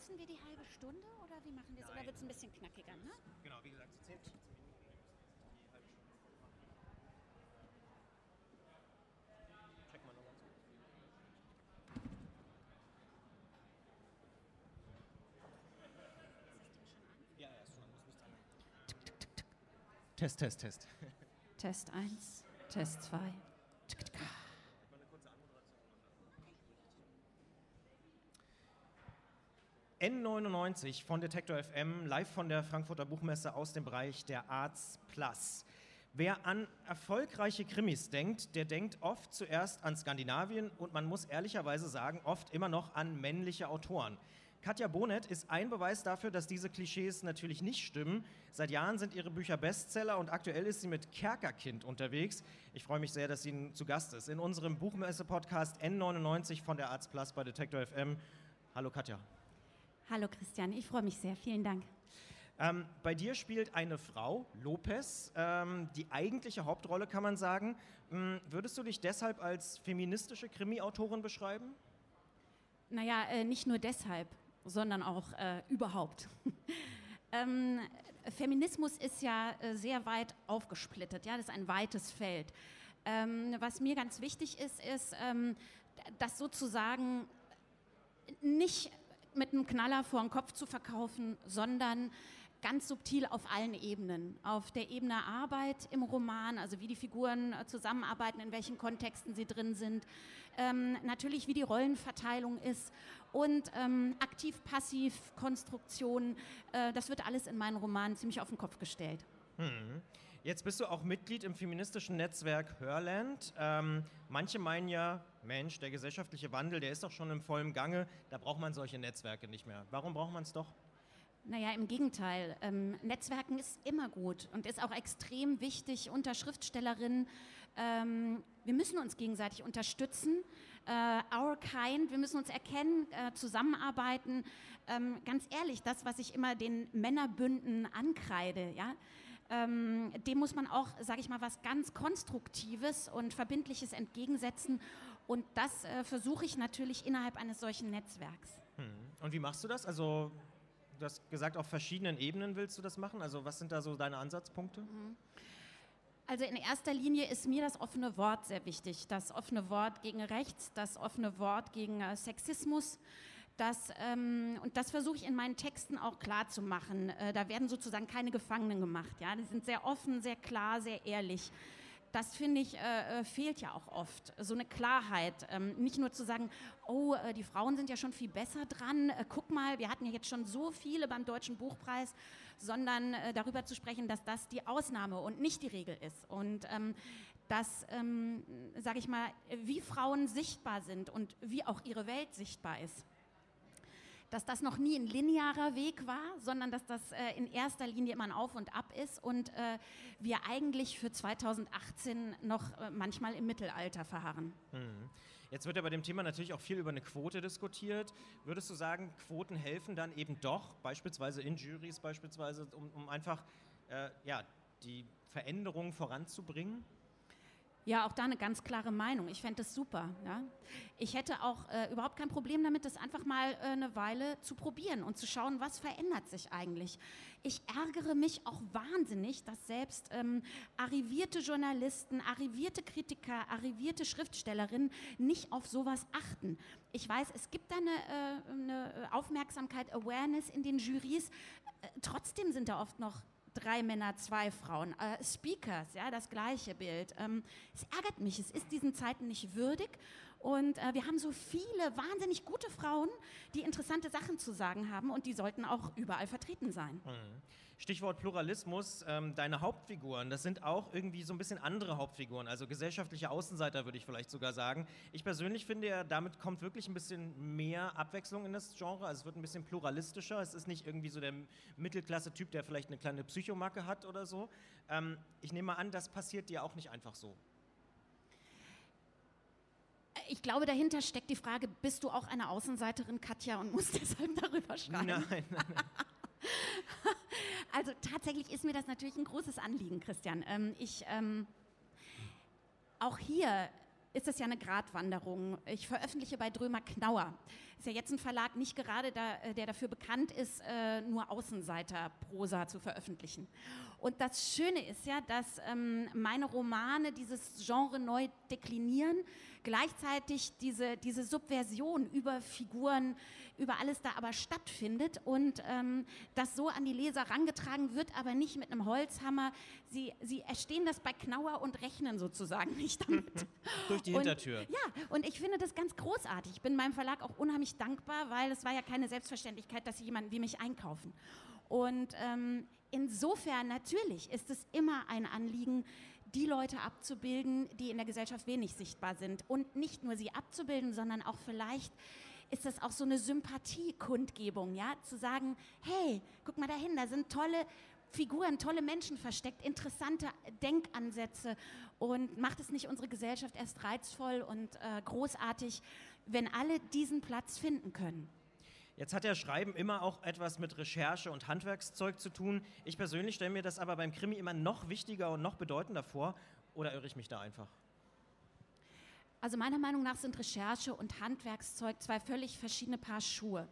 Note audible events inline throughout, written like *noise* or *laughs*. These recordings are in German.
nutzen wir die halbe Stunde oder wie machen wir es? Oder wird es ein bisschen knackiger, ne? Genau, wie gesagt, so 10, 15 Minuten. Die halbe Stunde. Check mal noch ganz kurz. Ja, ja, ist schon an. Das müsste an. Test, Test, Test. Test 1, Test 2. Mal eine kurze Anmoderation. N99 von Detektor FM, live von der Frankfurter Buchmesse aus dem Bereich der Arts Plus. Wer an erfolgreiche Krimis denkt, der denkt oft zuerst an Skandinavien und man muss ehrlicherweise sagen, oft immer noch an männliche Autoren. Katja Bonet ist ein Beweis dafür, dass diese Klischees natürlich nicht stimmen. Seit Jahren sind ihre Bücher Bestseller und aktuell ist sie mit Kerkerkind unterwegs. Ich freue mich sehr, dass sie zu Gast ist in unserem Buchmesse-Podcast N99 von der Arts Plus bei Detektor FM. Hallo Katja. Hallo Christian, ich freue mich sehr. Vielen Dank. Ähm, bei dir spielt eine Frau, Lopez, ähm, die eigentliche Hauptrolle, kann man sagen. Ähm, würdest du dich deshalb als feministische Krimi-Autorin beschreiben? Naja, äh, nicht nur deshalb, sondern auch äh, überhaupt. *laughs* ähm, Feminismus ist ja äh, sehr weit aufgesplittet, ja, das ist ein weites Feld. Ähm, was mir ganz wichtig ist, ist, ähm, dass sozusagen nicht mit einem Knaller vor den Kopf zu verkaufen, sondern ganz subtil auf allen Ebenen. Auf der Ebene Arbeit im Roman, also wie die Figuren äh, zusammenarbeiten, in welchen Kontexten sie drin sind, ähm, natürlich wie die Rollenverteilung ist und ähm, aktiv-passiv-Konstruktion, äh, das wird alles in meinen Romanen ziemlich auf den Kopf gestellt. Hm. Jetzt bist du auch Mitglied im feministischen Netzwerk Hörland. Ähm, manche meinen ja, Mensch, der gesellschaftliche Wandel, der ist doch schon im vollen Gange, da braucht man solche Netzwerke nicht mehr. Warum braucht man es doch? Naja, im Gegenteil. Ähm, Netzwerken ist immer gut und ist auch extrem wichtig unter Schriftstellerinnen. Ähm, wir müssen uns gegenseitig unterstützen. Äh, our kind, wir müssen uns erkennen, äh, zusammenarbeiten. Ähm, ganz ehrlich, das, was ich immer den Männerbünden ankreide, ja, ähm, dem muss man auch, sage ich mal, was ganz Konstruktives und Verbindliches entgegensetzen. Und das äh, versuche ich natürlich innerhalb eines solchen Netzwerks. Hm. Und wie machst du das? Also du hast gesagt, auf verschiedenen Ebenen willst du das machen. Also was sind da so deine Ansatzpunkte? Also in erster Linie ist mir das offene Wort sehr wichtig. Das offene Wort gegen Rechts, das offene Wort gegen äh, Sexismus. Das, ähm, und das versuche ich in meinen Texten auch klar zu machen. Äh, da werden sozusagen keine Gefangenen gemacht. Ja? Die sind sehr offen, sehr klar, sehr ehrlich das finde ich, äh, äh, fehlt ja auch oft. So eine Klarheit. Ähm, nicht nur zu sagen, oh, äh, die Frauen sind ja schon viel besser dran, äh, guck mal, wir hatten ja jetzt schon so viele beim Deutschen Buchpreis, sondern äh, darüber zu sprechen, dass das die Ausnahme und nicht die Regel ist. Und ähm, dass, ähm, sage ich mal, wie Frauen sichtbar sind und wie auch ihre Welt sichtbar ist dass das noch nie ein linearer Weg war, sondern dass das äh, in erster Linie immer ein Auf und Ab ist und äh, wir eigentlich für 2018 noch äh, manchmal im Mittelalter verharren. Hm. Jetzt wird ja bei dem Thema natürlich auch viel über eine Quote diskutiert. Würdest du sagen, Quoten helfen dann eben doch, beispielsweise in Juries, beispielsweise, um, um einfach äh, ja, die Veränderungen voranzubringen? Ja, auch da eine ganz klare Meinung. Ich fände das super. Ja? Ich hätte auch äh, überhaupt kein Problem damit, das einfach mal äh, eine Weile zu probieren und zu schauen, was verändert sich eigentlich. Ich ärgere mich auch wahnsinnig, dass selbst ähm, arrivierte Journalisten, arrivierte Kritiker, arrivierte Schriftstellerinnen nicht auf sowas achten. Ich weiß, es gibt da eine, äh, eine Aufmerksamkeit, Awareness in den Juries. Äh, trotzdem sind da oft noch drei Männer, zwei Frauen. Äh, Speakers, ja, das gleiche Bild. Ähm, es ärgert mich, es ist diesen Zeiten nicht würdig. Und äh, wir haben so viele wahnsinnig gute Frauen, die interessante Sachen zu sagen haben und die sollten auch überall vertreten sein. Mhm. Stichwort Pluralismus, ähm, deine Hauptfiguren, das sind auch irgendwie so ein bisschen andere Hauptfiguren, also gesellschaftliche Außenseiter würde ich vielleicht sogar sagen. Ich persönlich finde ja, damit kommt wirklich ein bisschen mehr Abwechslung in das Genre, also es wird ein bisschen pluralistischer, es ist nicht irgendwie so der Mittelklasse-Typ, der vielleicht eine kleine Psychomacke hat oder so. Ähm, ich nehme mal an, das passiert dir auch nicht einfach so. Ich glaube, dahinter steckt die Frage, bist du auch eine Außenseiterin, Katja, und musst *laughs* deshalb darüber schreiben? Nein, nein, nein. *laughs* Also tatsächlich ist mir das natürlich ein großes Anliegen, Christian. Ähm, ich, ähm, auch hier ist es ja eine Gratwanderung. Ich veröffentliche bei Drömer Knauer. Ist ja jetzt ein Verlag nicht gerade, da, äh, der dafür bekannt ist, äh, nur Außenseiter-Prosa zu veröffentlichen. Und das Schöne ist ja, dass ähm, meine Romane dieses Genre neu deklinieren, gleichzeitig diese, diese Subversion über Figuren, über alles da aber stattfindet und ähm, das so an die Leser rangetragen wird, aber nicht mit einem Holzhammer. Sie, sie erstehen das bei Knauer und rechnen sozusagen nicht damit. *laughs* Durch die Hintertür. Und, ja, und ich finde das ganz großartig. Ich bin meinem Verlag auch unheimlich dankbar, weil es war ja keine Selbstverständlichkeit, dass sie jemanden wie mich einkaufen. Und ähm, insofern natürlich ist es immer ein Anliegen, die Leute abzubilden, die in der Gesellschaft wenig sichtbar sind. Und nicht nur sie abzubilden, sondern auch vielleicht ist das auch so eine Sympathiekundgebung, ja, zu sagen, hey, guck mal dahin, da sind tolle Figuren, tolle Menschen versteckt, interessante Denkansätze und macht es nicht unsere Gesellschaft erst reizvoll und äh, großartig, wenn alle diesen Platz finden können? Jetzt hat ja Schreiben immer auch etwas mit Recherche und Handwerkszeug zu tun. Ich persönlich stelle mir das aber beim Krimi immer noch wichtiger und noch bedeutender vor. Oder irre ich mich da einfach? Also meiner Meinung nach sind Recherche und Handwerkszeug zwei völlig verschiedene Paar Schuhe.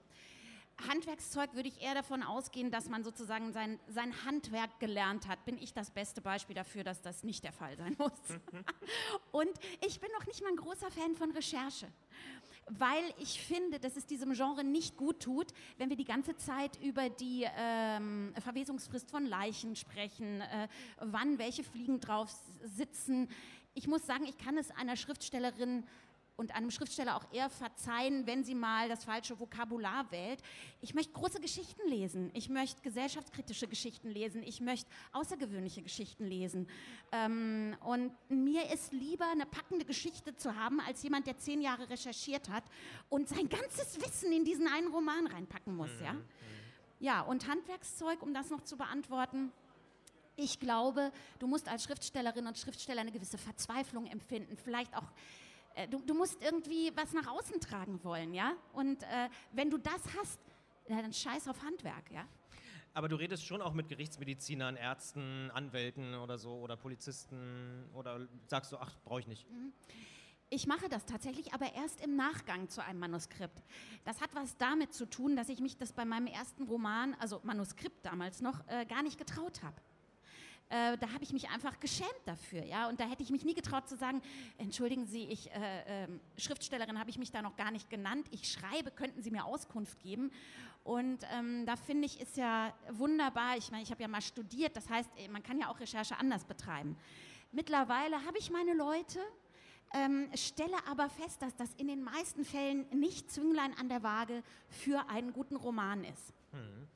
Handwerkszeug würde ich eher davon ausgehen, dass man sozusagen sein, sein Handwerk gelernt hat. Bin ich das beste Beispiel dafür, dass das nicht der Fall sein muss. *laughs* und ich bin noch nicht mal ein großer Fan von Recherche weil ich finde, dass es diesem Genre nicht gut tut, wenn wir die ganze Zeit über die ähm, Verwesungsfrist von Leichen sprechen, äh, wann welche Fliegen drauf sitzen. Ich muss sagen, ich kann es einer Schriftstellerin und einem Schriftsteller auch eher verzeihen, wenn sie mal das falsche Vokabular wählt. Ich möchte große Geschichten lesen. Ich möchte gesellschaftskritische Geschichten lesen. Ich möchte außergewöhnliche Geschichten lesen. Ähm, und mir ist lieber eine packende Geschichte zu haben, als jemand, der zehn Jahre recherchiert hat und sein ganzes Wissen in diesen einen Roman reinpacken muss. Ja, mhm, mhm. ja und Handwerkszeug, um das noch zu beantworten. Ich glaube, du musst als Schriftstellerin und Schriftsteller eine gewisse Verzweiflung empfinden, vielleicht auch du, du, musst irgendwie was nach außen tragen wollen, ja? Und äh, wenn du das hast, dann scheiß auf Handwerk, ja? Aber du redest schon auch mit Gerichtsmedizinern, Ärzten, Anwälten oder so oder Polizisten oder sagst du, ach, brauche ich nicht? Mhm. Ich mache das tatsächlich, aber erst im Nachgang zu einem Manuskript. Das hat was damit zu tun, dass ich mich das bei meinem ersten Roman, also Manuskript damals noch, äh, gar nicht getraut habe äh, da habe ich mich einfach geschämt dafür, ja. Und da hätte ich mich nie getraut zu sagen, entschuldigen Sie, ich äh, äh, Schriftstellerin habe ich mich da noch gar nicht genannt. Ich schreibe, könnten Sie mir Auskunft geben? Und ähm, da finde ich ist ja wunderbar. Ich meine, ich habe ja mal studiert. Das heißt, man kann ja auch Recherche anders betreiben. Mittlerweile habe ich meine Leute. Ähm, stelle aber fest, dass das in den meisten Fällen nicht Zünglein an der Waage für einen guten Roman ist. Hm.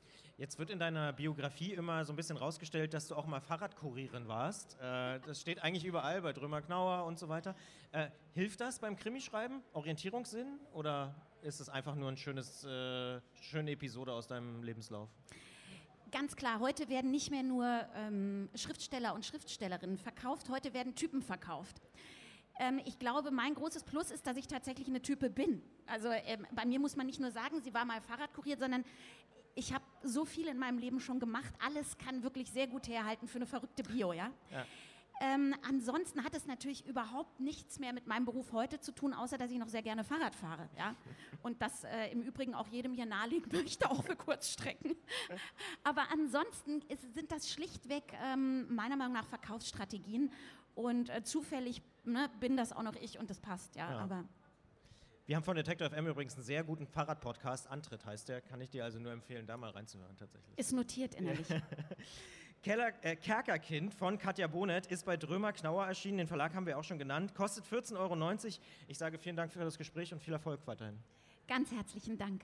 Jetzt wird in deiner Biografie immer so ein bisschen rausgestellt, dass du auch mal Fahrradkurierin warst. Äh, das steht eigentlich überall bei Drömer Knauer und so weiter. Äh, hilft das beim Krimischreiben? Orientierungssinn? Oder ist es einfach nur eine äh, schöne Episode aus deinem Lebenslauf? Ganz klar, heute werden nicht mehr nur ähm, Schriftsteller und Schriftstellerinnen verkauft, heute werden Typen verkauft. Ähm, ich glaube, mein großes Plus ist, dass ich tatsächlich eine Type bin. Also ähm, bei mir muss man nicht nur sagen, sie war mal Fahrradkurier, sondern ich habe so viel in meinem Leben schon gemacht. Alles kann wirklich sehr gut herhalten für eine verrückte Bio, ja. ja. Ähm, ansonsten hat es natürlich überhaupt nichts mehr mit meinem Beruf heute zu tun, außer dass ich noch sehr gerne Fahrrad fahre. Ja? Und das äh, im Übrigen auch jedem hier nahelegen *laughs* möchte, auch für Kurzstrecken. Aber ansonsten ist, sind das schlichtweg ähm, meiner Meinung nach Verkaufsstrategien. Und äh, zufällig ne, bin das auch noch ich und das passt, ja. ja. Aber wir haben von Detector FM übrigens einen sehr guten Fahrradpodcast. Antritt heißt der. Kann ich dir also nur empfehlen, da mal reinzuhören tatsächlich. Ist notiert innerlich. *laughs* Keller, äh, Kerkerkind von Katja Bonet ist bei Drömer Knauer erschienen. Den Verlag haben wir auch schon genannt. Kostet 14,90 Euro. Ich sage vielen Dank für das Gespräch und viel Erfolg weiterhin. Ganz herzlichen Dank.